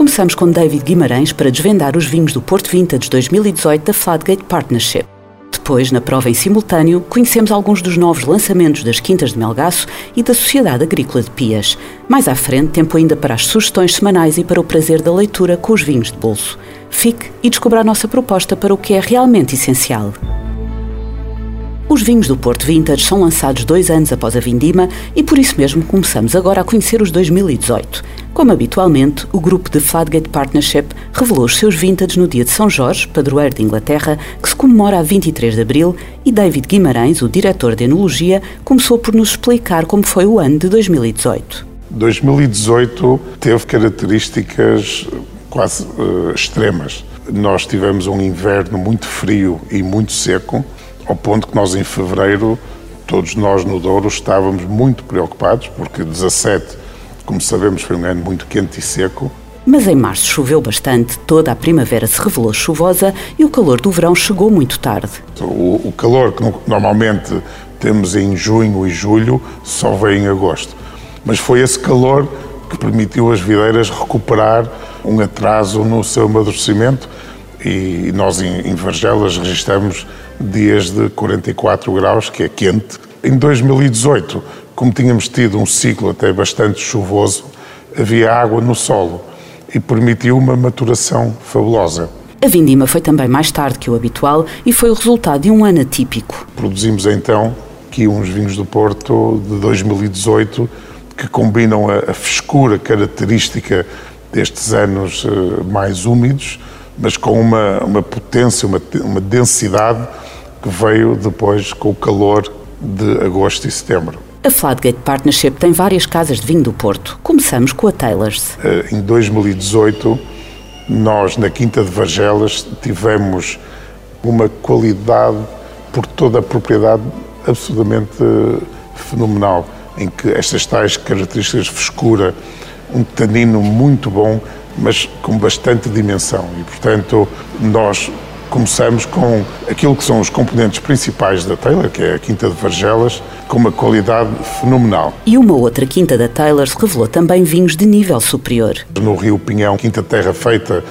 Começamos com David Guimarães para desvendar os vinhos do Porto Vintage 2018 da Fladgate Partnership. Depois, na prova em simultâneo, conhecemos alguns dos novos lançamentos das Quintas de Melgaço e da Sociedade Agrícola de Pias. Mais à frente, tempo ainda para as sugestões semanais e para o prazer da leitura com os vinhos de bolso. Fique e descubra a nossa proposta para o que é realmente essencial. Os vinhos do Porto Vintage são lançados dois anos após a vindima e por isso mesmo começamos agora a conhecer os 2018. Como habitualmente, o grupo de Fladgate Partnership revelou os seus vintage no dia de São Jorge, padroeiro de Inglaterra, que se comemora a 23 de abril, e David Guimarães, o diretor de Enologia, começou por nos explicar como foi o ano de 2018. 2018 teve características quase uh, extremas. Nós tivemos um inverno muito frio e muito seco, ao ponto que nós em fevereiro, todos nós no Douro, estávamos muito preocupados, porque 17, como sabemos, foi um ano muito quente e seco. Mas em março choveu bastante, toda a primavera se revelou chuvosa e o calor do verão chegou muito tarde. O, o calor que normalmente temos em junho e julho só veio em agosto. Mas foi esse calor que permitiu às videiras recuperar um atraso no seu amadurecimento e nós em, em Vargelas registramos dias de 44 graus, que é quente. Em 2018, como tínhamos tido um ciclo até bastante chuvoso, havia água no solo e permitiu uma maturação fabulosa. A vindima foi também mais tarde que o habitual e foi o resultado de um ano atípico. Produzimos então aqui uns vinhos do Porto de 2018 que combinam a, frescura característica destes anos eh, mais úmidos, mas com uma, uma potência, uma, uma densidade que veio depois com o calor de agosto e setembro. A Fladgate Partnership tem várias casas de vinho do Porto. Começamos com a Taylors. Eh, em 2018, nós na Quinta de Vargelas tivemos uma qualidade por toda a propriedade absolutamente eh, fenomenal, em que estas tais características de frescura, um tanino muito bom, mas com bastante dimensão. E, portanto, nós começamos com aquilo que são os componentes principais da Taylor, que é a Quinta de Vargelas, com uma qualidade fenomenal. E uma outra Quinta da Taylor revelou também vinhos de nível superior. No Rio Pinhão, Quinta Terra Feita,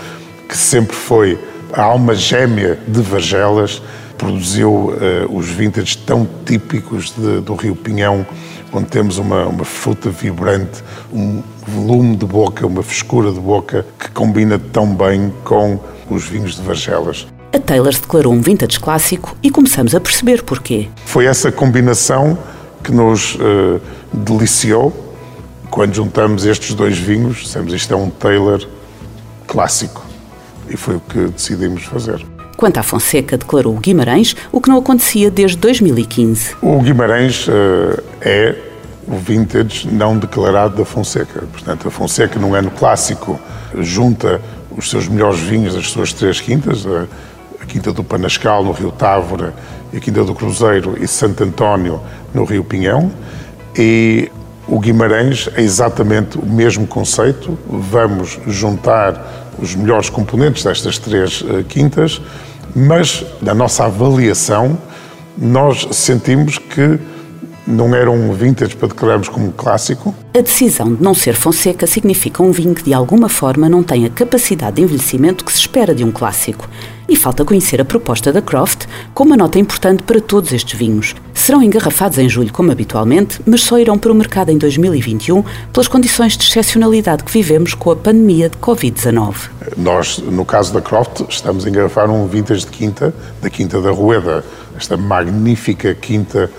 que sempre foi a alma gêmea de Vargelas, produziu uh, os vintage tão típicos de, do Rio Pinhão, onde temos uma, uma fruta vibrante, um volume de boca, uma frescura de boca que combina tão bem com os vinhos de Vargelas. A Taylor declarou um vintage clássico e começamos a perceber porquê. Foi essa combinação que nos uh, deliciou quando juntamos estes dois vinhos. Dissemos isto é um Taylor clássico e foi o que decidimos fazer. Quanto à Fonseca, declarou o Guimarães, o que não acontecia desde 2015. O Guimarães uh, é o vintage não declarado da Fonseca. Portanto, a Fonseca, num ano clássico, junta os seus melhores vinhos, as suas três quintas, uh, Quinta do Panascal, no Rio Távora, e a Quinta do Cruzeiro e Santo António, no Rio Pinhão. E o Guimarães é exatamente o mesmo conceito. Vamos juntar os melhores componentes destas três uh, quintas, mas na nossa avaliação nós sentimos que não era um vintage para declararmos como clássico. A decisão de não ser Fonseca significa um vinho que de alguma forma não tem a capacidade de envelhecimento que se espera de um clássico. E falta conhecer a proposta da Croft com uma nota importante para todos estes vinhos. Serão engarrafados em julho, como habitualmente, mas só irão para o mercado em 2021 pelas condições de excepcionalidade que vivemos com a pandemia de Covid-19. Nós, no caso da Croft, estamos a engarrafar um vintage de quinta, da Quinta da Rueda, esta magnífica quinta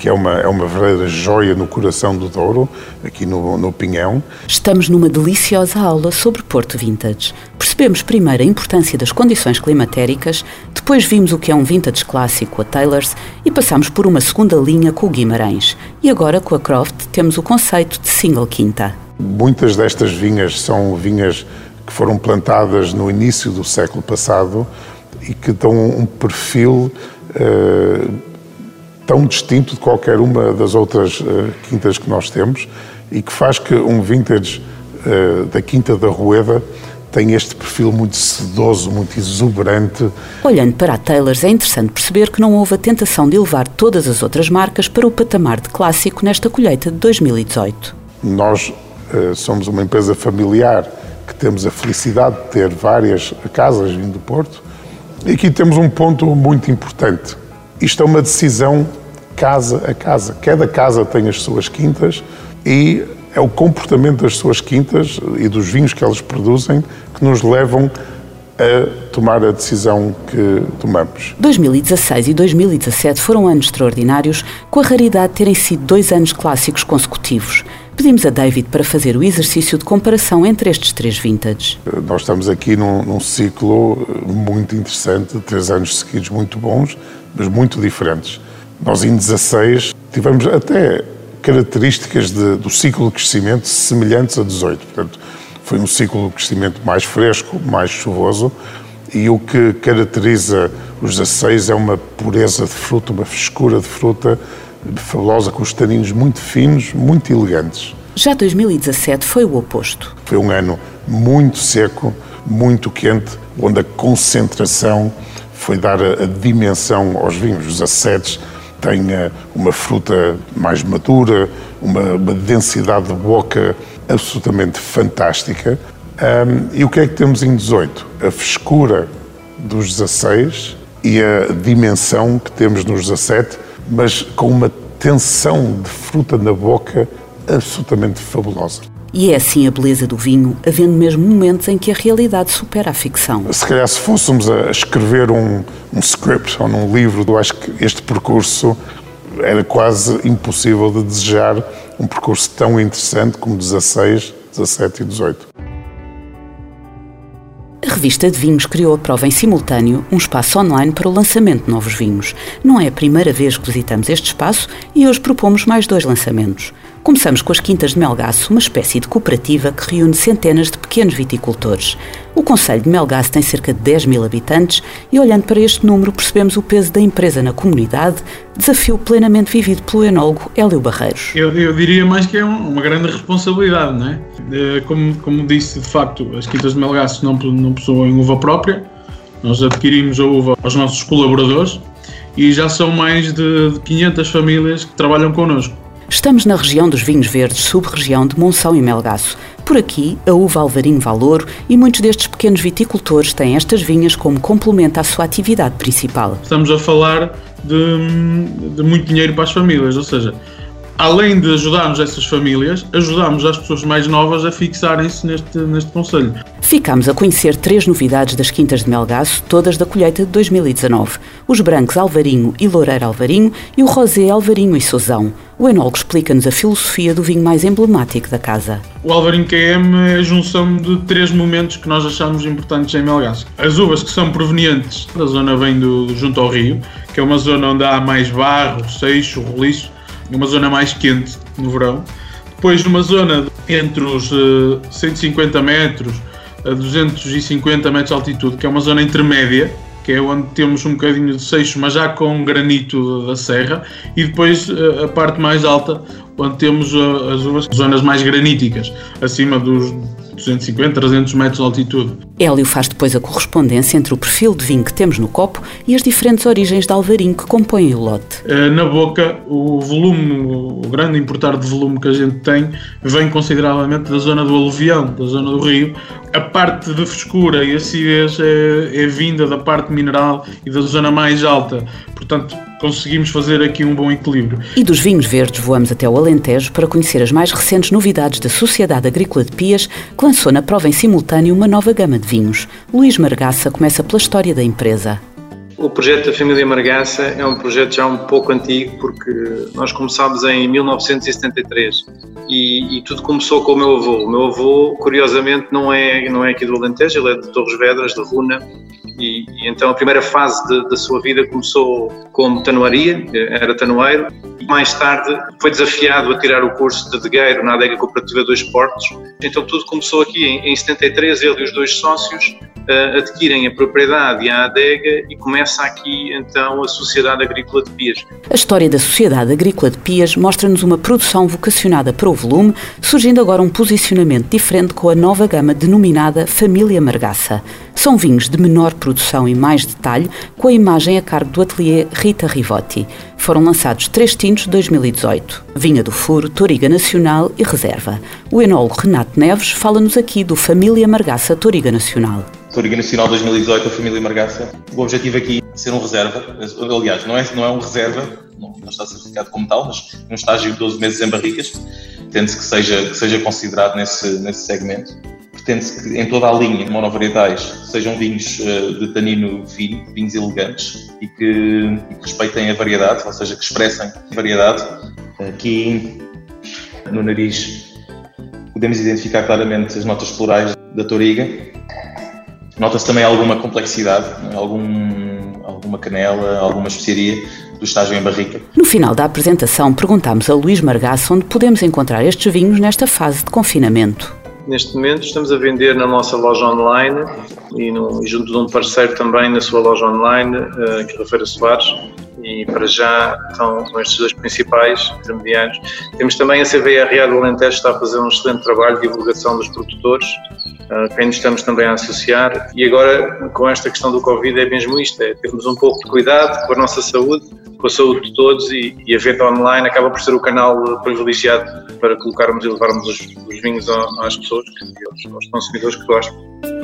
que é uma, é uma verdadeira joia no coração do Douro, aqui no, no Pinhão. Estamos numa deliciosa aula sobre Porto Vintage. Percebemos primeiro a importância das condições climatéricas, depois vimos o que é um vintage clássico, a Taylors, e passamos por uma segunda linha com o Guimarães. E agora, com a Croft, temos o conceito de single quinta. Muitas destas vinhas são vinhas que foram plantadas no início do século passado e que dão um perfil uh, tão distinto de qualquer uma das outras uh, quintas que nós temos e que faz que um vintage uh, da Quinta da Rueda tem este perfil muito sedoso, muito exuberante. Olhando para a Taylors, é interessante perceber que não houve a tentação de elevar todas as outras marcas para o patamar de clássico nesta colheita de 2018. Nós uh, somos uma empresa familiar que temos a felicidade de ter várias casas vindo do Porto. E aqui temos um ponto muito importante. Isto é uma decisão casa a casa. Cada casa tem as suas quintas e é o comportamento das suas quintas e dos vinhos que elas produzem que nos levam a tomar a decisão que tomamos. 2016 e 2017 foram anos extraordinários, com a raridade de terem sido dois anos clássicos consecutivos. Pedimos a David para fazer o exercício de comparação entre estes três vintages. Nós estamos aqui num, num ciclo muito interessante, três anos seguidos muito bons, mas muito diferentes. Nós em 16 tivemos até características de, do ciclo de crescimento semelhantes a 18. Portanto, foi um ciclo de crescimento mais fresco, mais chuvoso, e o que caracteriza os 16 é uma pureza de fruta, uma frescura de fruta fabulosa, com os taninos muito finos, muito elegantes. Já 2017 foi o oposto. Foi um ano muito seco, muito quente, onde a concentração foi dar a, a dimensão aos vinhos. Os acetes tenha uma fruta mais madura, uma, uma densidade de boca absolutamente fantástica. Um, e o que é que temos em 18? A frescura dos 16 e a dimensão que temos nos 17, mas com uma tensão de fruta na boca absolutamente fabulosa. E é assim a beleza do vinho, havendo mesmo momentos em que a realidade supera a ficção. Se calhar, se fôssemos a escrever um, um script ou num livro, eu acho que este percurso era quase impossível de desejar um percurso tão interessante como 16, 17 e 18. A revista de vinhos criou a prova em simultâneo, um espaço online para o lançamento de novos vinhos. Não é a primeira vez que visitamos este espaço e hoje propomos mais dois lançamentos. Começamos com as Quintas de Melgaço, uma espécie de cooperativa que reúne centenas de pequenos viticultores. O Conselho de Melgaço tem cerca de 10 mil habitantes e, olhando para este número, percebemos o peso da empresa na comunidade, desafio plenamente vivido pelo enólogo Hélio Barreiros. Eu, eu diria mais que é uma grande responsabilidade, não é? Como, como disse, de facto, as Quintas de Melgaço não, não possuem uva própria, nós adquirimos a uva aos nossos colaboradores e já são mais de 500 famílias que trabalham connosco. Estamos na região dos vinhos verdes, sub-região de Monção e Melgaço. Por aqui, a uva Alvarinho Valouro e muitos destes pequenos viticultores têm estas vinhas como complemento à sua atividade principal. Estamos a falar de, de muito dinheiro para as famílias, ou seja, além de ajudarmos essas famílias, ajudamos as pessoas mais novas a fixarem-se neste, neste Conselho. Ficámos a conhecer três novidades das Quintas de Melgaço, todas da colheita de 2019. Os brancos Alvarinho e Loureiro Alvarinho e o rosé Alvarinho e Sozão. O enólogo explica-nos a filosofia do vinho mais emblemático da casa. O Alvarinho QM é a junção de três momentos que nós achamos importantes em Melgaço. As uvas que são provenientes da zona bem do, junto ao rio, que é uma zona onde há mais barro, seixo, roliço, numa zona mais quente no verão. Depois, numa zona entre os uh, eh, 150 metros a 250 metros de altitude, que é uma zona intermédia, que é onde temos um bocadinho de seixo, mas já com granito da serra, e depois uh, a parte mais alta, onde temos uh, as zonas mais graníticas, acima dos 250, 300 metros de altitude. Hélio faz depois a correspondência entre o perfil de vinho que temos no copo e as diferentes origens de alvarinho que compõem o lote. Eh, na boca, o volume, o grande importar de volume que a gente tem, vem consideravelmente da zona do aluvião, da zona do rio. A parte de frescura e acidez é, é vinda da parte mineral e da zona mais alta. Portanto, conseguimos fazer aqui um bom equilíbrio. E dos vinhos verdes voamos até o Alentejo para conhecer as mais recentes novidades da Sociedade Agrícola de Pias, que lançou na prova em simultâneo uma nova gama de vinhos. Luís Margaça começa pela história da empresa. O projeto da família Margaça é um projeto já um pouco antigo, porque nós começámos em 1973 e, e, tudo começou com o meu avô. O meu avô, curiosamente, não é, não é aqui do Alentejo, ele é de Torres Vedras, de Runa, e, e então a primeira fase da sua vida começou como tanoaria, era tanoeiro, mais tarde foi desafiado a tirar o curso de adegueiro na adega cooperativa dos Portos. Então tudo começou aqui em, em 73, ele e os dois sócios uh, adquirem a propriedade e a adega e começa aqui então a Sociedade Agrícola de Pias. A história da Sociedade Agrícola de Pias mostra-nos uma produção vocacionada para o volume, surgindo agora um posicionamento diferente com a nova gama denominada Família Margaça. São vinhos de menor produção e mais detalhe, com a imagem a cargo do ateliê Rita Rivotti. Foram lançados três tintos de 2018: Vinha do Furo, Toriga Nacional e Reserva. O enólogo Renato Neves fala-nos aqui do Família Margaça Toriga Nacional. Toriga Nacional 2018, a Família Margaça. O objetivo aqui é ser um reserva. Aliás, não é, não é um reserva, não, não está certificado como tal, mas um estágio de 12 meses em barricas. Pretende-se que seja, que seja considerado nesse, nesse segmento pretende-se que em toda a linha de monovariedades sejam vinhos uh, de tanino fino, vinhos elegantes e que, e que, respeitem a variedade, ou seja, que expressem a variedade. Aqui no nariz podemos identificar claramente as notas florais da toriga. Nota-se também alguma complexidade, algum, alguma canela, alguma especiaria do estágio em barrica. No final da apresentação, perguntámos a Luís Margaço onde podemos encontrar estes vinhos nesta fase de confinamento. Neste momento estamos a vender na nossa loja online e, no, e junto de um parceiro também na sua loja online, uh, que é a Feira Soares, e para já estão com estes dois principais intermediários. Temos também a CVRA do Alentejo, está a fazer um excelente trabalho de divulgação dos produtores, uh, quem nos estamos também a associar. E agora, com esta questão do Covid, é mesmo isto: é termos um pouco de cuidado com a nossa saúde, com a saúde de todos, e, e a venda online acaba por ser o canal privilegiado para colocarmos e levarmos os, os vinhos às pessoas, aos consumidores que gostam.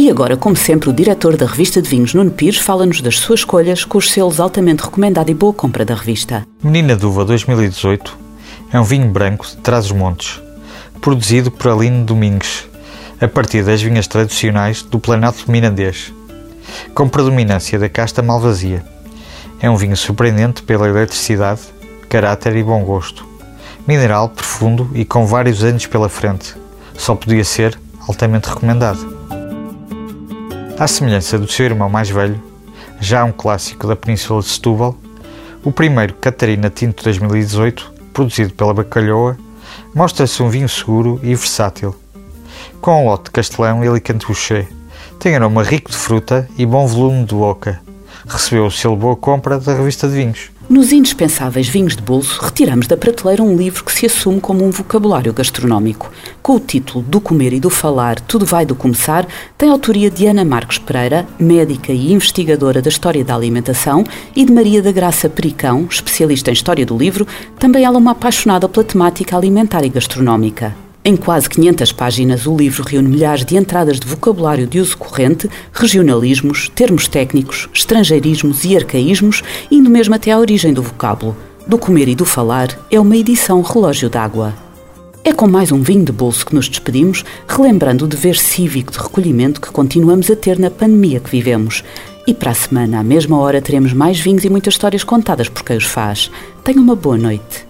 E agora, como sempre, o diretor da revista de vinhos, Nuno Pires, fala-nos das suas escolhas com os selos altamente recomendado e boa compra da revista. Menina Duva 2018 é um vinho branco de Trás-os-Montes, produzido por Aline Domingues, a partir das vinhas tradicionais do Planalto Mirandês, com predominância da casta malvasia. É um vinho surpreendente pela eletricidade, caráter e bom gosto. Mineral, profundo e com vários anos pela frente. Só podia ser altamente recomendado. À semelhança do seu irmão mais velho, já um clássico da Península de Setúbal, o primeiro Catarina Tinto 2018, produzido pela Bacalhoa, mostra-se um vinho seguro e versátil. Com um lote de Castelão e Alicante Boucher, tem aroma rico de fruta e bom volume de boca. Recebeu o selo Boa Compra da revista de vinhos. Nos indispensáveis vinhos de bolso, retiramos da prateleira um livro que se assume como um vocabulário gastronómico. Com o título Do Comer e do Falar, Tudo Vai do Começar, tem autoria de Ana Marques Pereira, médica e investigadora da história da alimentação, e de Maria da Graça Pericão, especialista em história do livro, também ela uma apaixonada pela temática alimentar e gastronómica. Em quase 500 páginas, o livro reúne milhares de entradas de vocabulário de uso corrente, regionalismos, termos técnicos, estrangeirismos e arcaísmos, indo mesmo até à origem do vocábulo. Do comer e do falar é uma edição relógio d'água. É com mais um vinho de bolso que nos despedimos, relembrando o dever cívico de recolhimento que continuamos a ter na pandemia que vivemos. E para a semana, à mesma hora, teremos mais vinhos e muitas histórias contadas por quem os faz. Tenha uma boa noite.